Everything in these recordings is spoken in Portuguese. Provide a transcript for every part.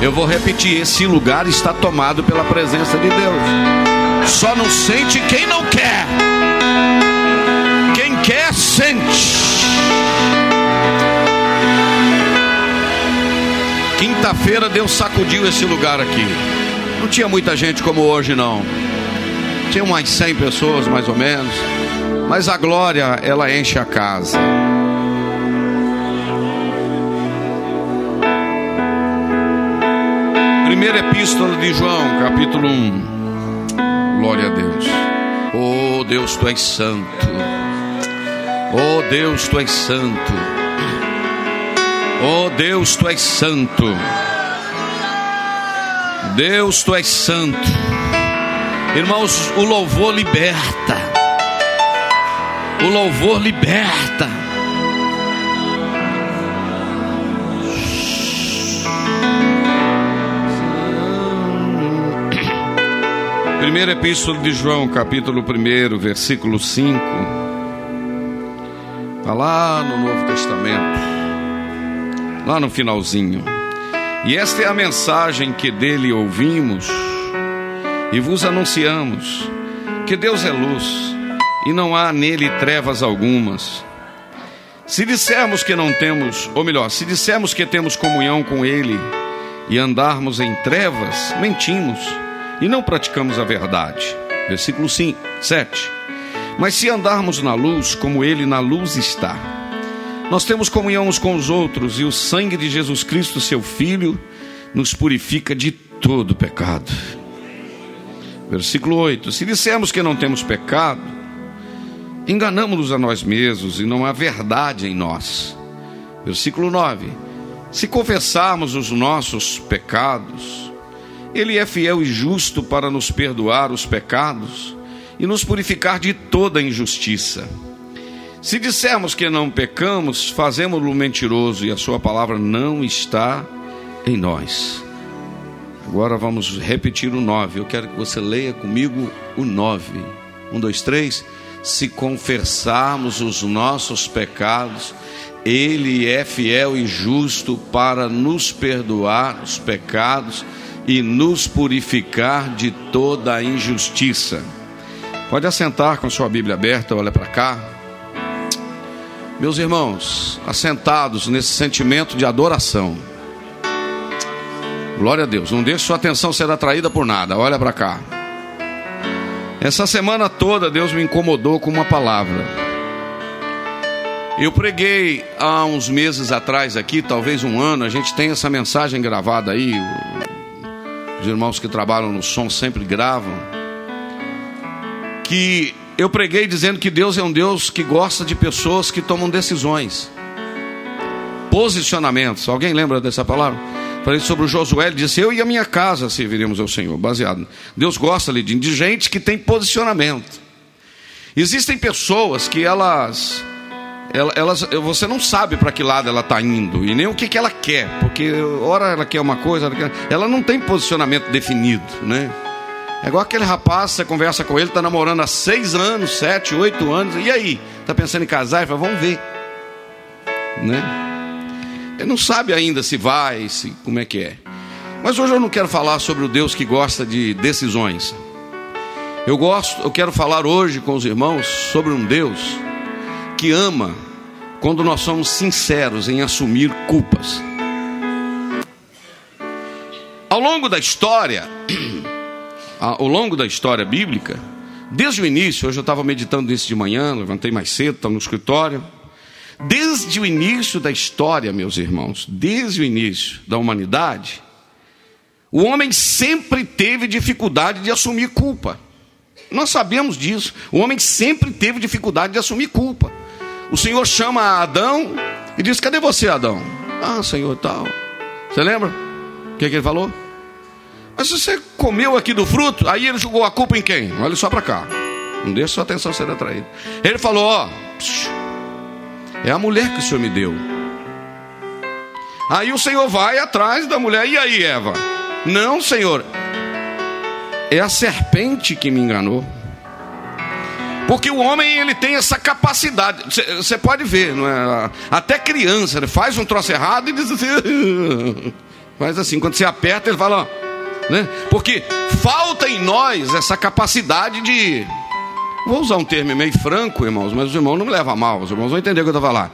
Eu vou repetir: esse lugar está tomado pela presença de Deus. Só não sente quem não quer. Quem quer, sente. Quinta-feira Deus sacudiu esse lugar aqui. Não tinha muita gente como hoje, não. Tinha umas 100 pessoas, mais ou menos. Mas a glória, ela enche a casa. Primeira epístola de João, capítulo 1. Glória a Deus. Oh Deus, tu és santo. Oh Deus, tu és santo. Oh Deus, tu és santo. Deus, tu és santo. Irmãos, o louvor liberta. O louvor liberta. Primeira Epístola de João, capítulo 1, versículo 5. Está lá no Novo Testamento, lá no finalzinho. E esta é a mensagem que dele ouvimos e vos anunciamos: que Deus é luz e não há nele trevas algumas. Se dissermos que não temos, ou melhor, se dissermos que temos comunhão com Ele e andarmos em trevas, mentimos e não praticamos a verdade. Versículo 5, 7. Mas se andarmos na luz, como Ele na luz está, nós temos comunhão uns com os outros, e o sangue de Jesus Cristo, seu Filho, nos purifica de todo pecado. Versículo 8: Se dissermos que não temos pecado, enganamos-nos a nós mesmos e não há verdade em nós. Versículo 9: Se confessarmos os nossos pecados, ele é fiel e justo para nos perdoar os pecados e nos purificar de toda injustiça. Se dissermos que não pecamos, fazemos-lo mentiroso e a sua palavra não está em nós. Agora vamos repetir o 9. Eu quero que você leia comigo o 9. Um, dois, três. Se confessarmos os nossos pecados, Ele é fiel e justo para nos perdoar os pecados e nos purificar de toda a injustiça. Pode assentar com sua Bíblia aberta, olha para cá. Meus irmãos, assentados nesse sentimento de adoração. Glória a Deus, não deixe sua atenção ser atraída por nada, olha para cá. Essa semana toda Deus me incomodou com uma palavra. Eu preguei há uns meses atrás aqui, talvez um ano, a gente tem essa mensagem gravada aí, os irmãos que trabalham no som sempre gravam, que eu preguei dizendo que Deus é um Deus que gosta de pessoas que tomam decisões, posicionamentos. Alguém lembra dessa palavra? Falei sobre o Josué, ele disse: Eu e a minha casa serviremos ao Senhor, baseado. Deus gosta de gente que tem posicionamento. Existem pessoas que elas elas, você não sabe para que lado ela está indo e nem o que, que ela quer, porque ora ela quer uma coisa, ela, quer, ela não tem posicionamento definido, né? É igual aquele rapaz, você conversa com ele, está namorando há seis anos, sete, oito anos, e aí? Está pensando em casar? Ele fala, vamos ver, né? Ele não sabe ainda se vai, se como é que é. Mas hoje eu não quero falar sobre o Deus que gosta de decisões. Eu gosto, eu quero falar hoje com os irmãos sobre um Deus que ama quando nós somos sinceros em assumir culpas. Ao longo da história, ao longo da história bíblica, desde o início, hoje eu estava meditando nisso de manhã, levantei mais cedo, estava no escritório. Desde o início da história, meus irmãos, desde o início da humanidade, o homem sempre teve dificuldade de assumir culpa. Nós sabemos disso. O homem sempre teve dificuldade de assumir culpa. O Senhor chama Adão e diz: Cadê você, Adão? Ah, Senhor, tal. Você lembra? O que, que ele falou? Mas você comeu aqui do fruto, aí ele jogou a culpa em quem? Olha só para cá. Não deixe sua atenção ser atraída. Ele falou: Ó, é a mulher que o Senhor me deu. Aí o Senhor vai atrás da mulher. E aí, Eva? Não, Senhor. É a serpente que me enganou. Porque o homem ele tem essa capacidade. Você pode ver, não é? Até criança, ele faz um troço errado e diz assim. Faz assim, quando você aperta, ele fala, ó, né? Porque falta em nós essa capacidade de Vou usar um termo meio franco, irmãos, mas os irmãos não me levam a mal, os irmãos vão entender o que eu estou falando.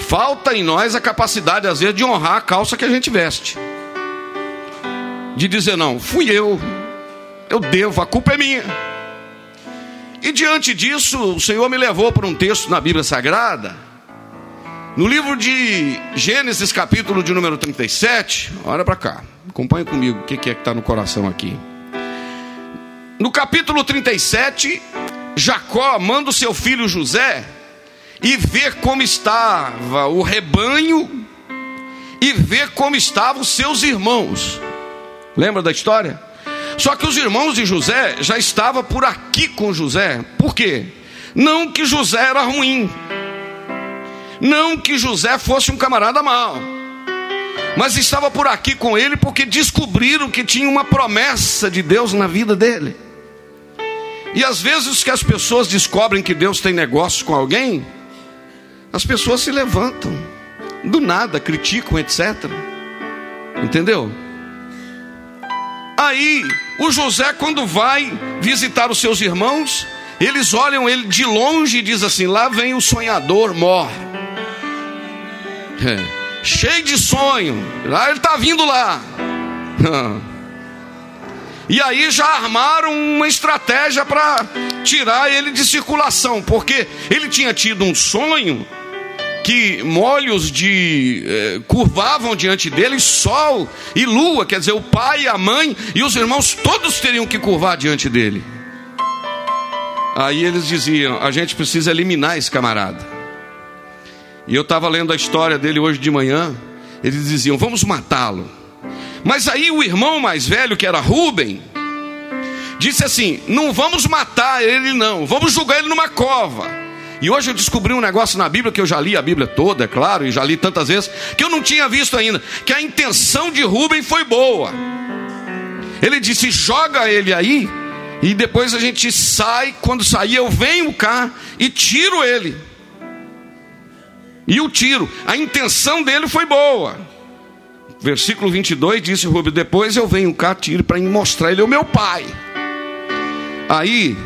Falta em nós a capacidade, às vezes, de honrar a calça que a gente veste. De dizer, não, fui eu, eu devo, a culpa é minha. E diante disso, o Senhor me levou para um texto na Bíblia Sagrada, no livro de Gênesis, capítulo de número 37. Olha para cá, acompanhe comigo o que é que está no coração aqui. No capítulo 37, Jacó manda o seu filho José e ver como estava o rebanho e ver como estavam os seus irmãos. Lembra da história? Só que os irmãos de José já estavam por aqui com José. Por quê? Não que José era ruim. Não que José fosse um camarada mau. Mas estava por aqui com ele porque descobriram que tinha uma promessa de Deus na vida dele. E às vezes que as pessoas descobrem que Deus tem negócio com alguém, as pessoas se levantam, do nada, criticam, etc. Entendeu? Aí, o José, quando vai visitar os seus irmãos, eles olham ele de longe e diz assim: lá vem o sonhador mor. É, cheio de sonho. Lá ele está vindo lá. E aí já armaram uma estratégia para tirar ele de circulação, porque ele tinha tido um sonho que molhos de eh, curvavam diante dele, sol e lua, quer dizer, o pai, a mãe e os irmãos todos teriam que curvar diante dele. Aí eles diziam: a gente precisa eliminar esse camarada. E eu estava lendo a história dele hoje de manhã. Eles diziam: vamos matá-lo. Mas aí o irmão mais velho, que era Rubem, disse assim: Não vamos matar ele, não, vamos julgar ele numa cova. E hoje eu descobri um negócio na Bíblia que eu já li a Bíblia toda, é claro, e já li tantas vezes, que eu não tinha visto ainda, que a intenção de Rubem foi boa. Ele disse: joga ele aí, e depois a gente sai, quando sair eu venho cá e tiro ele. E o tiro, a intenção dele foi boa. Versículo 22 disse Rubem: Depois eu venho cá, tiro para mostrar ele é o meu pai. Aí,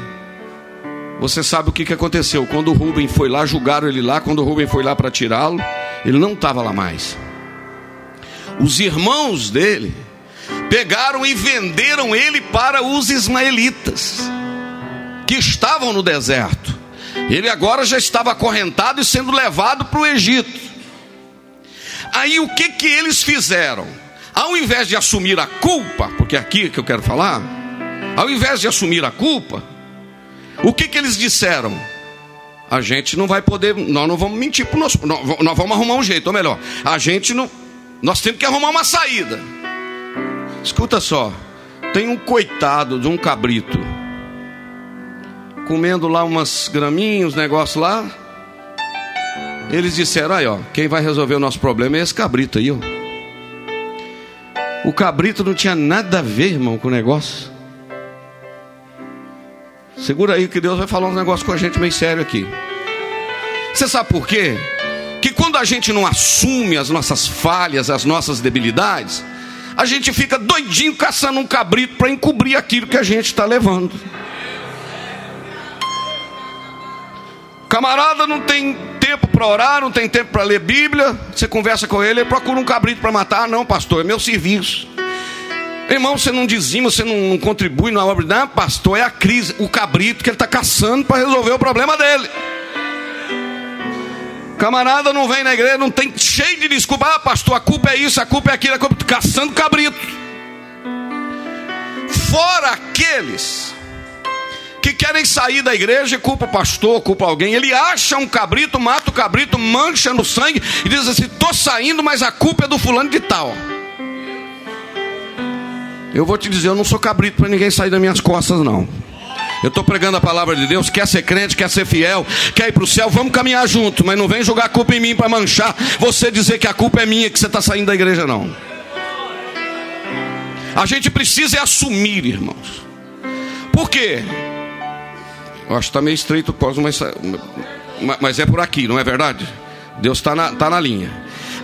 você sabe o que, que aconteceu? Quando o Rubem foi lá, julgaram ele lá. Quando o Rubem foi lá para tirá-lo, ele não estava lá mais. Os irmãos dele pegaram e venderam ele para os ismaelitas, que estavam no deserto. Ele agora já estava acorrentado e sendo levado para o Egito. Aí o que que eles fizeram? Ao invés de assumir a culpa, porque é aqui que eu quero falar, ao invés de assumir a culpa, o que que eles disseram? A gente não vai poder, nós não vamos mentir para nós, nós vamos arrumar um jeito, ou melhor, a gente não, nós temos que arrumar uma saída. Escuta só, tem um coitado de um cabrito comendo lá umas graminhas, negócio lá, eles disseram: aí, ó, quem vai resolver o nosso problema é esse cabrito aí, ó. O cabrito não tinha nada a ver, irmão, com o negócio. Segura aí que Deus vai falar um negócio com a gente meio sério aqui. Você sabe por quê? Que quando a gente não assume as nossas falhas, as nossas debilidades, a gente fica doidinho caçando um cabrito para encobrir aquilo que a gente está levando. Camarada não tem tempo para orar, não tem tempo para ler Bíblia. Você conversa com ele, ele procura um cabrito para matar. Não, pastor, é meu serviço. Irmão, você não dizima, você não, não contribui na obra. Não, pastor, é a crise, o cabrito que ele está caçando para resolver o problema dele. Camarada não vem na igreja, não tem cheio de desculpa. Ah, pastor, a culpa é isso, a culpa é aquilo, a culpa é caçando cabrito. Fora aqueles que querem sair da igreja e culpa o pastor, culpa alguém. Ele acha um cabrito, mata o cabrito, mancha no sangue e diz assim: estou saindo, mas a culpa é do fulano de tal. Eu vou te dizer, eu não sou cabrito para ninguém sair das minhas costas, não. Eu estou pregando a palavra de Deus. Quer ser crente, quer ser fiel, quer ir para o céu, vamos caminhar junto. Mas não vem jogar a culpa em mim para manchar. Você dizer que a culpa é minha, que você está saindo da igreja, não. A gente precisa é assumir, irmãos. Por quê? Eu acho que está meio estreito o pós, mas, mas é por aqui, não é verdade? Deus está na, tá na linha.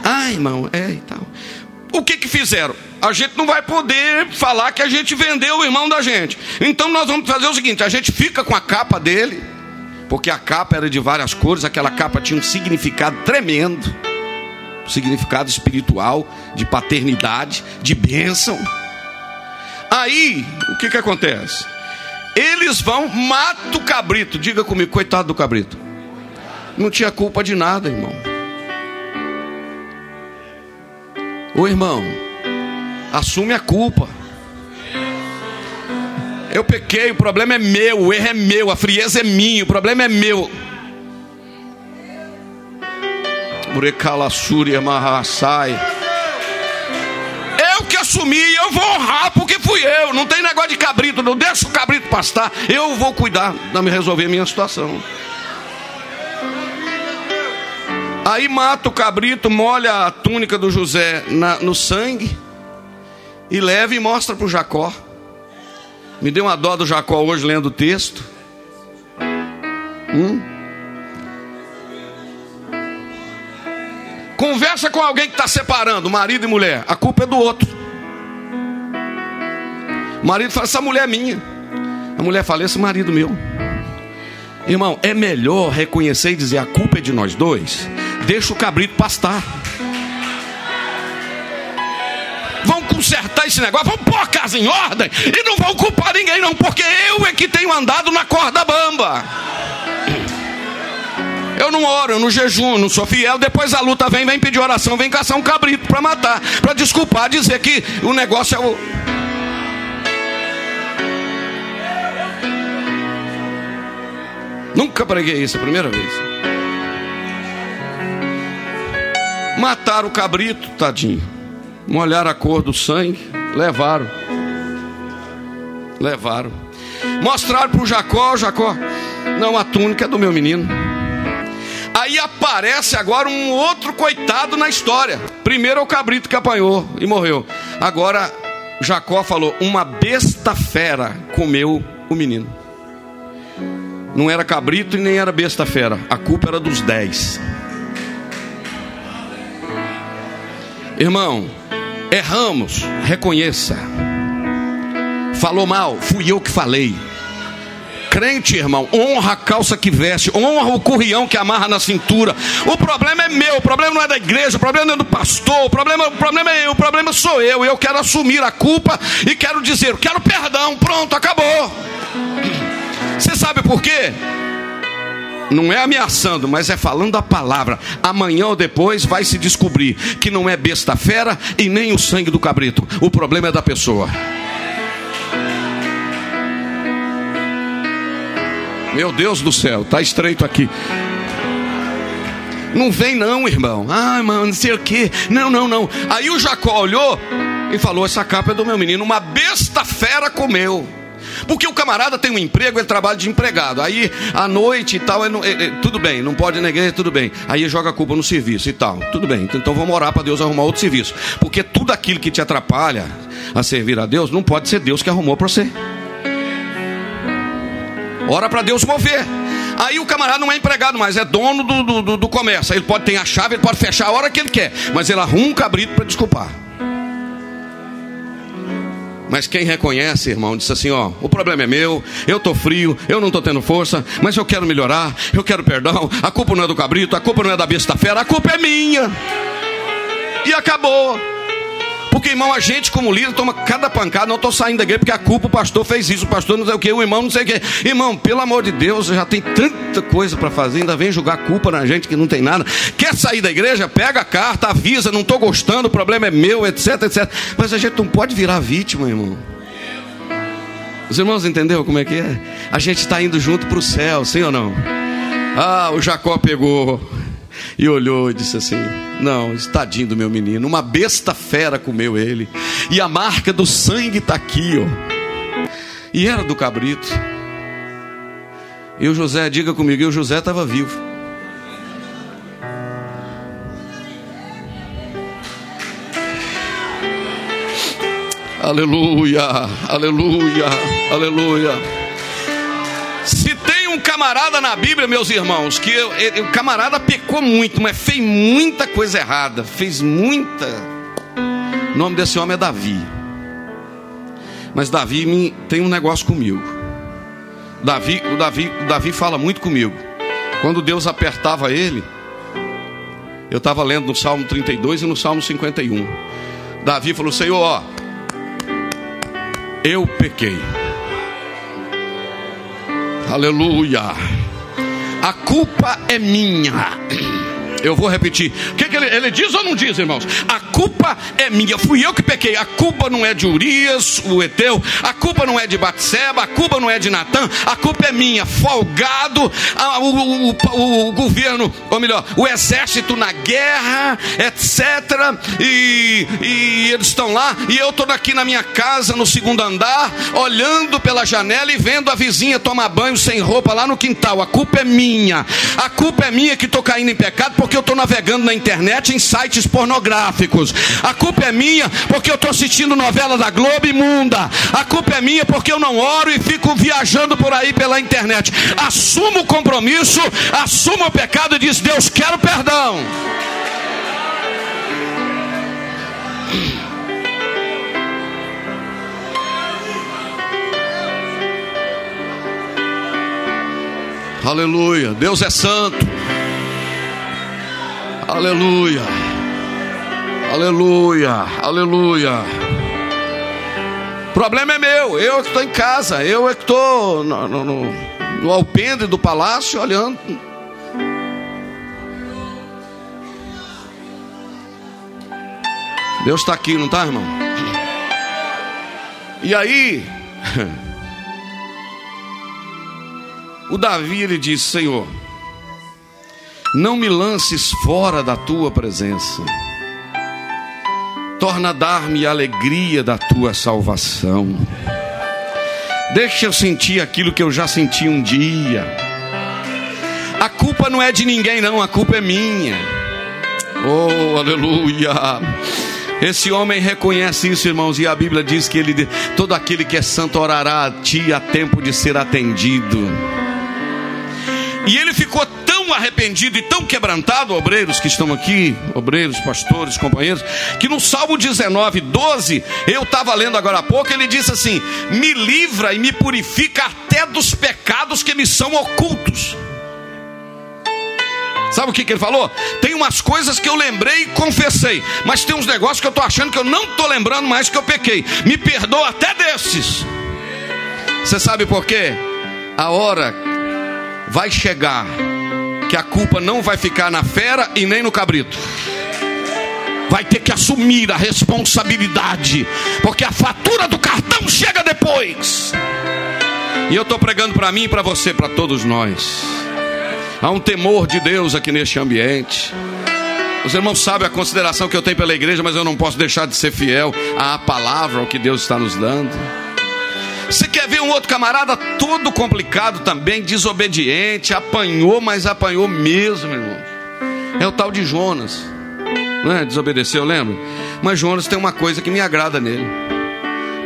Ah, irmão, é e tal. O que que fizeram? A gente não vai poder falar que a gente vendeu o irmão da gente. Então nós vamos fazer o seguinte: a gente fica com a capa dele, porque a capa era de várias cores, aquela capa tinha um significado tremendo significado espiritual, de paternidade, de bênção. Aí, o que que acontece? Eles vão, mata o cabrito. Diga comigo, coitado do cabrito. Não tinha culpa de nada, irmão. Ô irmão, Assume a culpa. Eu pequei, o problema é meu, o erro é meu, a frieza é minha, o problema é meu. Eu que assumi, eu vou honrar porque fui eu. Não tem negócio de cabrito, não deixa o cabrito pastar. Eu vou cuidar, de me resolver a minha situação. Aí mata o cabrito, molha a túnica do José na, no sangue e leva e mostra para o Jacó. Me deu uma dó do Jacó hoje lendo o texto. Hum? Conversa com alguém que está separando marido e mulher. A culpa é do outro. O marido fala: Essa mulher é minha. A mulher fala: Esse marido meu. Irmão, é melhor reconhecer e dizer: A culpa é de nós dois. Deixa o cabrito pastar consertar esse negócio, vão pôr a casa em ordem e não vão culpar ninguém, não, porque eu é que tenho andado na corda bamba. Eu não oro, eu não jejum, não sou fiel. Depois a luta vem, vem pedir oração, vem caçar um cabrito para matar, para desculpar, dizer que o negócio é o. Nunca preguei isso, a primeira vez. Mataram o cabrito, tadinho molharam a cor do sangue, levaram. Levaram. Mostraram para o Jacó, Jacó, não, a túnica é do meu menino. Aí aparece agora um outro coitado na história. Primeiro é o cabrito que apanhou e morreu. Agora Jacó falou: uma besta fera comeu o menino. Não era cabrito e nem era besta fera. A culpa era dos dez. Irmão, Erramos, reconheça. Falou mal, fui eu que falei. Crente, irmão, honra a calça que veste, honra o currião que amarra na cintura. O problema é meu, o problema não é da igreja, o problema não é do pastor, o problema, o problema é eu, o problema sou eu. Eu quero assumir a culpa e quero dizer, quero perdão, pronto, acabou. Você sabe por quê? Não é ameaçando, mas é falando a palavra. Amanhã ou depois vai se descobrir que não é besta fera e nem o sangue do cabrito. O problema é da pessoa. Meu Deus do céu, está estreito aqui. Não vem não, irmão. Ah, irmão, não sei o que. Não, não, não. Aí o Jacó olhou e falou: essa capa é do meu menino. Uma besta fera comeu. Porque o camarada tem um emprego, ele trabalha de empregado. Aí, à noite e tal, é, é, tudo bem, não pode negar, tudo bem. Aí ele joga a culpa no serviço e tal. Tudo bem, então vamos orar para Deus arrumar outro serviço. Porque tudo aquilo que te atrapalha a servir a Deus, não pode ser Deus que arrumou para você. Ora para Deus mover. Aí o camarada não é empregado mais, é dono do, do, do, comércio. Ele pode ter a chave, ele pode fechar a hora que ele quer. Mas ele arruma um cabrito para desculpar. Mas quem reconhece, irmão, diz assim: ó, o problema é meu, eu tô frio, eu não tô tendo força, mas eu quero melhorar, eu quero perdão. A culpa não é do cabrito, a culpa não é da besta fera, a culpa é minha. E acabou. Porque, irmão, a gente, como líder, toma cada pancada. Não estou saindo da igreja porque a culpa, o pastor fez isso, o pastor não sei o que, o irmão não sei o que. Irmão, pelo amor de Deus, já tem tanta coisa para fazer, ainda vem jogar culpa na gente que não tem nada. Quer sair da igreja? Pega a carta, avisa, não estou gostando, o problema é meu, etc, etc. Mas a gente não pode virar vítima, irmão. Os irmãos entenderam como é que é? A gente está indo junto para o céu, sim ou não? Ah, o Jacó pegou e olhou e disse assim: Não, tadinho do meu menino, uma besta fera comeu ele, e a marca do sangue está aqui, ó. E era do cabrito. E o José, diga comigo, e o José estava vivo. Aleluia, aleluia, aleluia. Um camarada na Bíblia, meus irmãos, que eu, ele, o camarada pecou muito, mas fez muita coisa errada, fez muita. O nome desse homem é Davi. Mas Davi me, tem um negócio comigo. Davi, o Davi, o Davi fala muito comigo. Quando Deus apertava ele, eu estava lendo no Salmo 32 e no Salmo 51. Davi falou: Senhor, ó, eu pequei. Aleluia. A culpa é minha. Eu vou repetir. O que, que ele, ele, diz ou não diz, irmãos? A culpa é minha. Fui eu que pequei. A culpa não é de Urias, o Eteu. A culpa não é de Batseba. A culpa não é de Natã. A culpa é minha. Folgado. A, o, o, o, o, governo, ou melhor, o exército na guerra, etc. E, e eles estão lá. E eu estou aqui na minha casa, no segundo andar, olhando pela janela e vendo a vizinha tomar banho sem roupa lá no quintal. A culpa é minha. A culpa é minha que estou caindo em pecado porque eu estou navegando na internet em sites pornográficos. A culpa é minha porque eu estou assistindo novela da Globo imunda. A culpa é minha porque eu não oro e fico viajando por aí pela internet. Assumo o compromisso, assumo o pecado e diz: Deus, quero perdão. Aleluia, Deus é santo. Aleluia. Aleluia. Aleluia. Problema é meu. Eu é que estou em casa. Eu é que estou no, no, no, no alpendre do palácio olhando. Deus está aqui, não está, irmão? E aí, o Davi ele disse: Senhor, não me lances fora da tua presença. Torna a dar-me a alegria da tua salvação. Deixa eu sentir aquilo que eu já senti um dia. A culpa não é de ninguém, não, a culpa é minha. Oh, aleluia. Esse homem reconhece isso, irmãos, e a Bíblia diz que ele, todo aquele que é santo orará a ti a tempo de ser atendido. E ele ficou tão arrependido e tão quebrantado, obreiros que estão aqui, obreiros, pastores, companheiros, que no Salmo 19, 12, eu estava lendo agora há pouco, ele disse assim: Me livra e me purifica até dos pecados que me são ocultos. Sabe o que, que ele falou? Tem umas coisas que eu lembrei e confessei, mas tem uns negócios que eu estou achando que eu não estou lembrando mais que eu pequei. Me perdoa até desses. Você sabe por quê? A hora vai chegar que a culpa não vai ficar na fera e nem no cabrito. Vai ter que assumir a responsabilidade, porque a fatura do cartão chega depois. E eu estou pregando para mim para você, para todos nós. Há um temor de Deus aqui neste ambiente. Os irmãos sabem a consideração que eu tenho pela igreja, mas eu não posso deixar de ser fiel à palavra, ao que Deus está nos dando. Você quer ver um outro camarada todo complicado também, desobediente, apanhou, mas apanhou mesmo, irmão. É o tal de Jonas. Não é? Desobedeceu, lembra? Mas Jonas tem uma coisa que me agrada nele.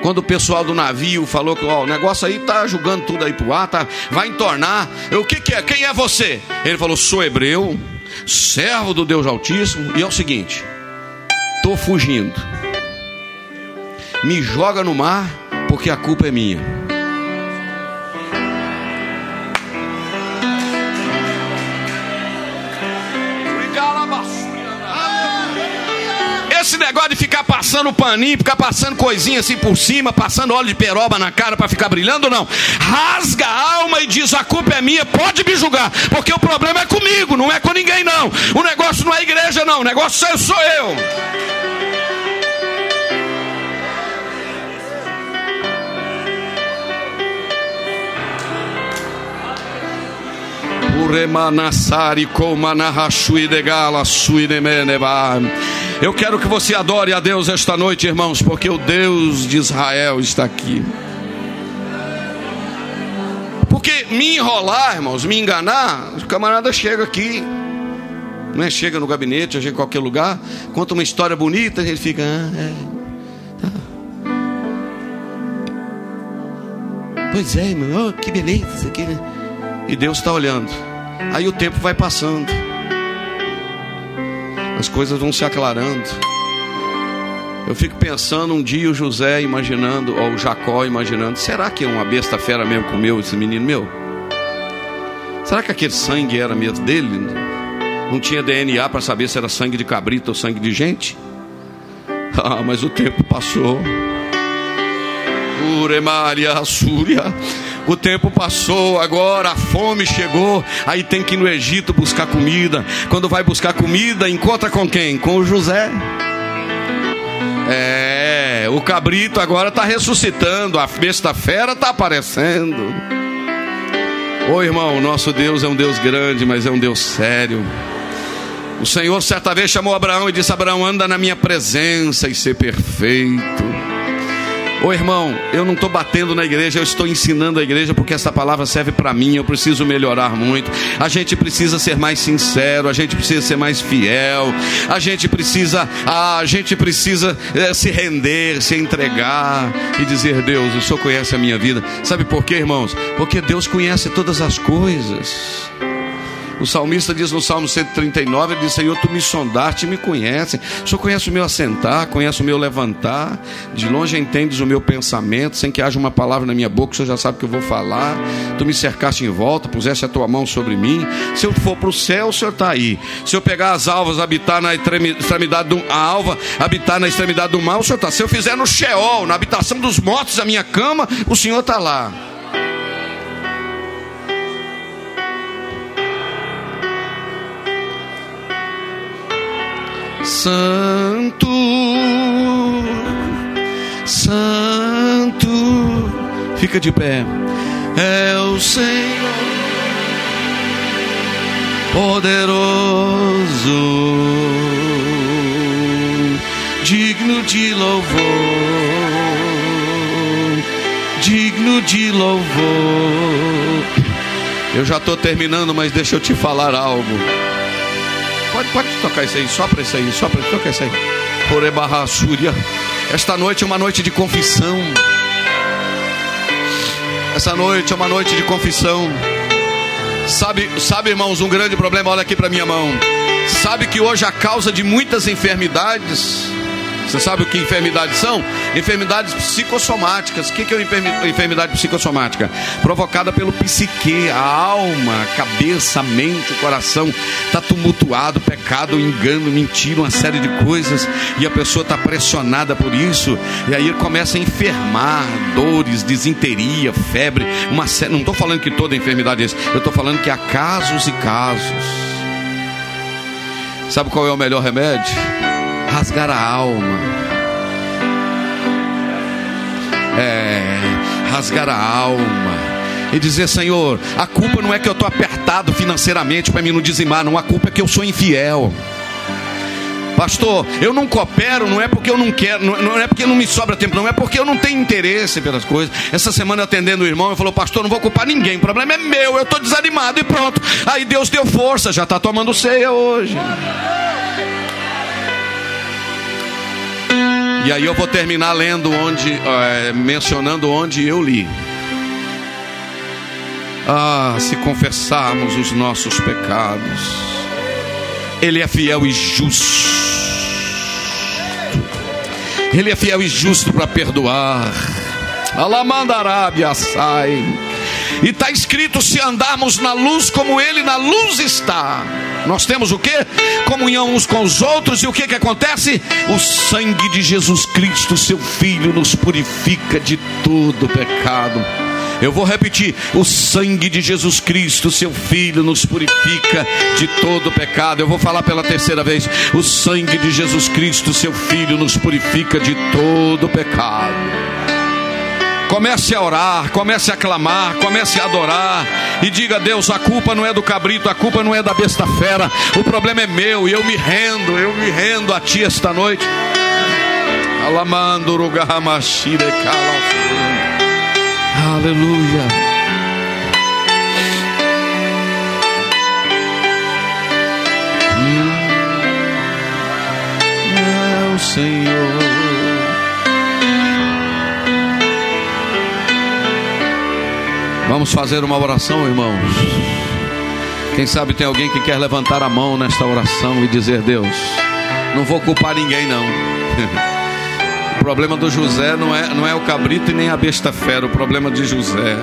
Quando o pessoal do navio falou que ó, o negócio aí tá jogando tudo aí pro ar, tá, vai entornar. Eu, o que, que é? Quem é você? Ele falou: sou hebreu, servo do Deus Altíssimo. E é o seguinte: tô fugindo. Me joga no mar porque a culpa é minha. Esse negócio de ficar passando paninho, ficar passando coisinha assim por cima, passando óleo de peroba na cara para ficar brilhando, não. Rasga a alma e diz: a culpa é minha, pode me julgar, porque o problema é comigo, não é com ninguém, não. O negócio não é igreja, não. O negócio sou eu. Eu quero que você adore a Deus esta noite, irmãos, porque o Deus de Israel está aqui. Porque me enrolar, irmãos, me enganar, o camarada chega aqui, não é? Chega no gabinete, chega em qualquer lugar, conta uma história bonita, ele fica. Ah, é, tá. Pois é, irmão, oh, que beleza isso aqui, né? E Deus está olhando. Aí o tempo vai passando, as coisas vão se aclarando. Eu fico pensando um dia o José imaginando, ou o Jacó imaginando: será que é uma besta fera mesmo comeu esse menino meu? Será que aquele sangue era mesmo dele? Não tinha DNA para saber se era sangue de cabrito ou sangue de gente? Ah, mas o tempo passou. Uremaria, Súria. O tempo passou, agora a fome chegou. Aí tem que ir no Egito buscar comida. Quando vai buscar comida, encontra com quem? Com o José. É, o cabrito agora está ressuscitando, a besta fera está aparecendo. Ô irmão, nosso Deus é um Deus grande, mas é um Deus sério. O Senhor certa vez chamou Abraão e disse: Abraão, anda na minha presença e ser perfeito. Ô irmão, eu não estou batendo na igreja, eu estou ensinando a igreja porque essa palavra serve para mim. Eu preciso melhorar muito. A gente precisa ser mais sincero, a gente precisa ser mais fiel, a gente precisa, a gente precisa é, se render, se entregar e dizer: Deus, o Senhor conhece a minha vida. Sabe por quê, irmãos? Porque Deus conhece todas as coisas. O salmista diz no Salmo 139, ele diz, Senhor, tu me sondaste me conhece. O Senhor conhece o meu assentar, conhece o meu levantar. De longe entendes o meu pensamento, sem que haja uma palavra na minha boca, o Senhor já sabe que eu vou falar. Tu me cercaste em volta, puseste a tua mão sobre mim. Se eu for para o céu, o Senhor está aí. Se eu pegar as alvas, habitar na extremidade do a alva, habitar na extremidade do mal, o Senhor está. Se eu fizer no Sheol, na habitação dos mortos, a minha cama, o Senhor está lá. Santo, Santo, fica de pé, é o Senhor poderoso, digno de louvor, digno de louvor. Eu já estou terminando, mas deixa eu te falar algo. Pode, pode tocar isso aí, só para isso aí, só para tocar isso aí. Porebarra Súria. Esta noite é uma noite de confissão. Essa noite é uma noite de confissão. Sabe, sabe, irmãos, um grande problema, olha aqui para minha mão. Sabe que hoje a causa de muitas enfermidades você sabe o que enfermidades são? Enfermidades psicossomáticas. O que é uma enfermidade psicossomática? Provocada pelo psique, a alma, a cabeça, a mente, o coração. Está tumultuado, pecado, engano, mentira, uma série de coisas. E a pessoa está pressionada por isso. E aí começa a enfermar, dores, desinteria, febre. Uma série... Não estou falando que toda enfermidade é isso. Eu estou falando que há casos e casos. Sabe qual é o melhor remédio? Rasgar a alma. É, rasgar a alma. E dizer, Senhor, a culpa não é que eu estou apertado financeiramente para me não dizimar, não, a culpa é que eu sou infiel. Pastor, eu não coopero, não é porque eu não quero, não é porque não me sobra tempo, não é porque eu não tenho interesse pelas coisas. Essa semana atendendo o irmão, ele falou: Pastor, não vou culpar ninguém, o problema é meu, eu estou desanimado e pronto. Aí Deus deu força, já está tomando ceia hoje. E aí eu vou terminar lendo onde, é, mencionando onde eu li. Ah, se confessarmos os nossos pecados, Ele é fiel e justo. Ele é fiel e justo para perdoar. Alamandarábia sai. E está escrito: se andarmos na luz como Ele na luz está Nós temos o que? Comunhão uns com os outros, e o que, que acontece? O sangue de Jesus Cristo, seu Filho, nos purifica de todo pecado. Eu vou repetir: o sangue de Jesus Cristo, seu Filho, nos purifica de todo pecado. Eu vou falar pela terceira vez: o sangue de Jesus Cristo, seu Filho, nos purifica de todo pecado. Comece a orar, comece a clamar, comece a adorar e diga Deus: a culpa não é do cabrito, a culpa não é da besta fera, o problema é meu e eu me rendo, eu me rendo a Ti esta noite. Aleluia. É o Senhor. Vamos fazer uma oração, irmãos. Quem sabe tem alguém que quer levantar a mão nesta oração e dizer: Deus, não vou culpar ninguém, não. O problema do José não é, não é o cabrito e nem a besta fera. O problema de José.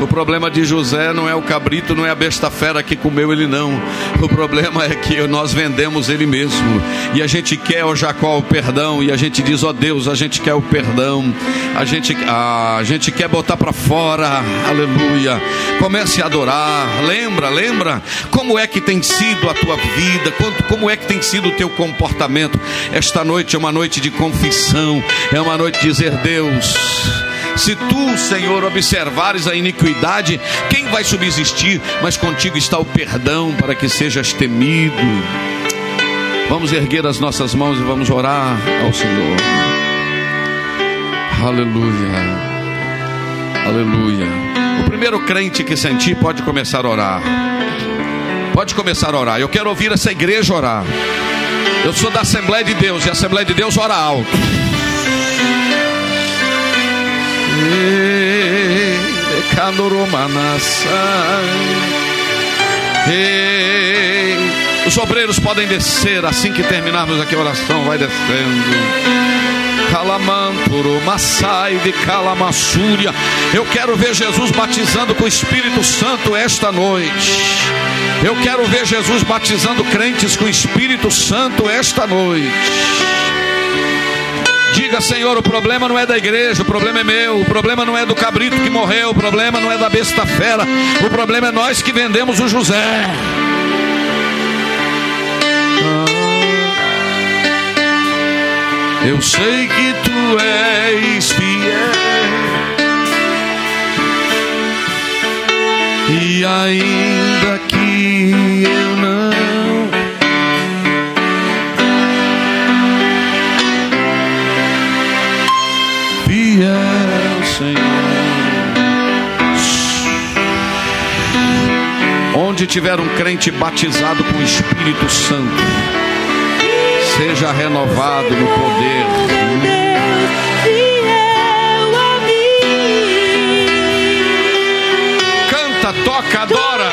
O problema de José não é o cabrito, não é a besta fera que comeu ele, não. O problema é que nós vendemos ele mesmo. E a gente quer, ó Jacó, o perdão. E a gente diz, ó Deus, a gente quer o perdão. A gente, a gente quer botar para fora. Aleluia. Comece a adorar. Lembra, lembra como é que tem sido a tua vida, como é que tem sido o teu comportamento. Esta noite é uma noite de confissão. É uma noite de dizer, Deus. Se tu, Senhor, observares a iniquidade, quem vai subsistir? Mas contigo está o perdão para que sejas temido. Vamos erguer as nossas mãos e vamos orar ao Senhor. Aleluia. Aleluia. O primeiro crente que sentir pode começar a orar. Pode começar a orar. Eu quero ouvir essa igreja orar. Eu sou da Assembleia de Deus e a Assembleia de Deus ora alto. Os obreiros podem descer assim que terminarmos aqui a oração, vai descendo. Calamanturo, Massai de Calamassúria. Eu quero ver Jesus batizando com o Espírito Santo esta noite. Eu quero ver Jesus batizando crentes com o Espírito Santo esta noite. Diga, Senhor, o problema não é da igreja, o problema é meu. O problema não é do cabrito que morreu, o problema não é da besta fera. O problema é nós que vendemos o José. Eu sei que tu és fiel. E ainda que tiver um crente batizado com o Espírito Santo, seja renovado no poder. Canta, toca, adora.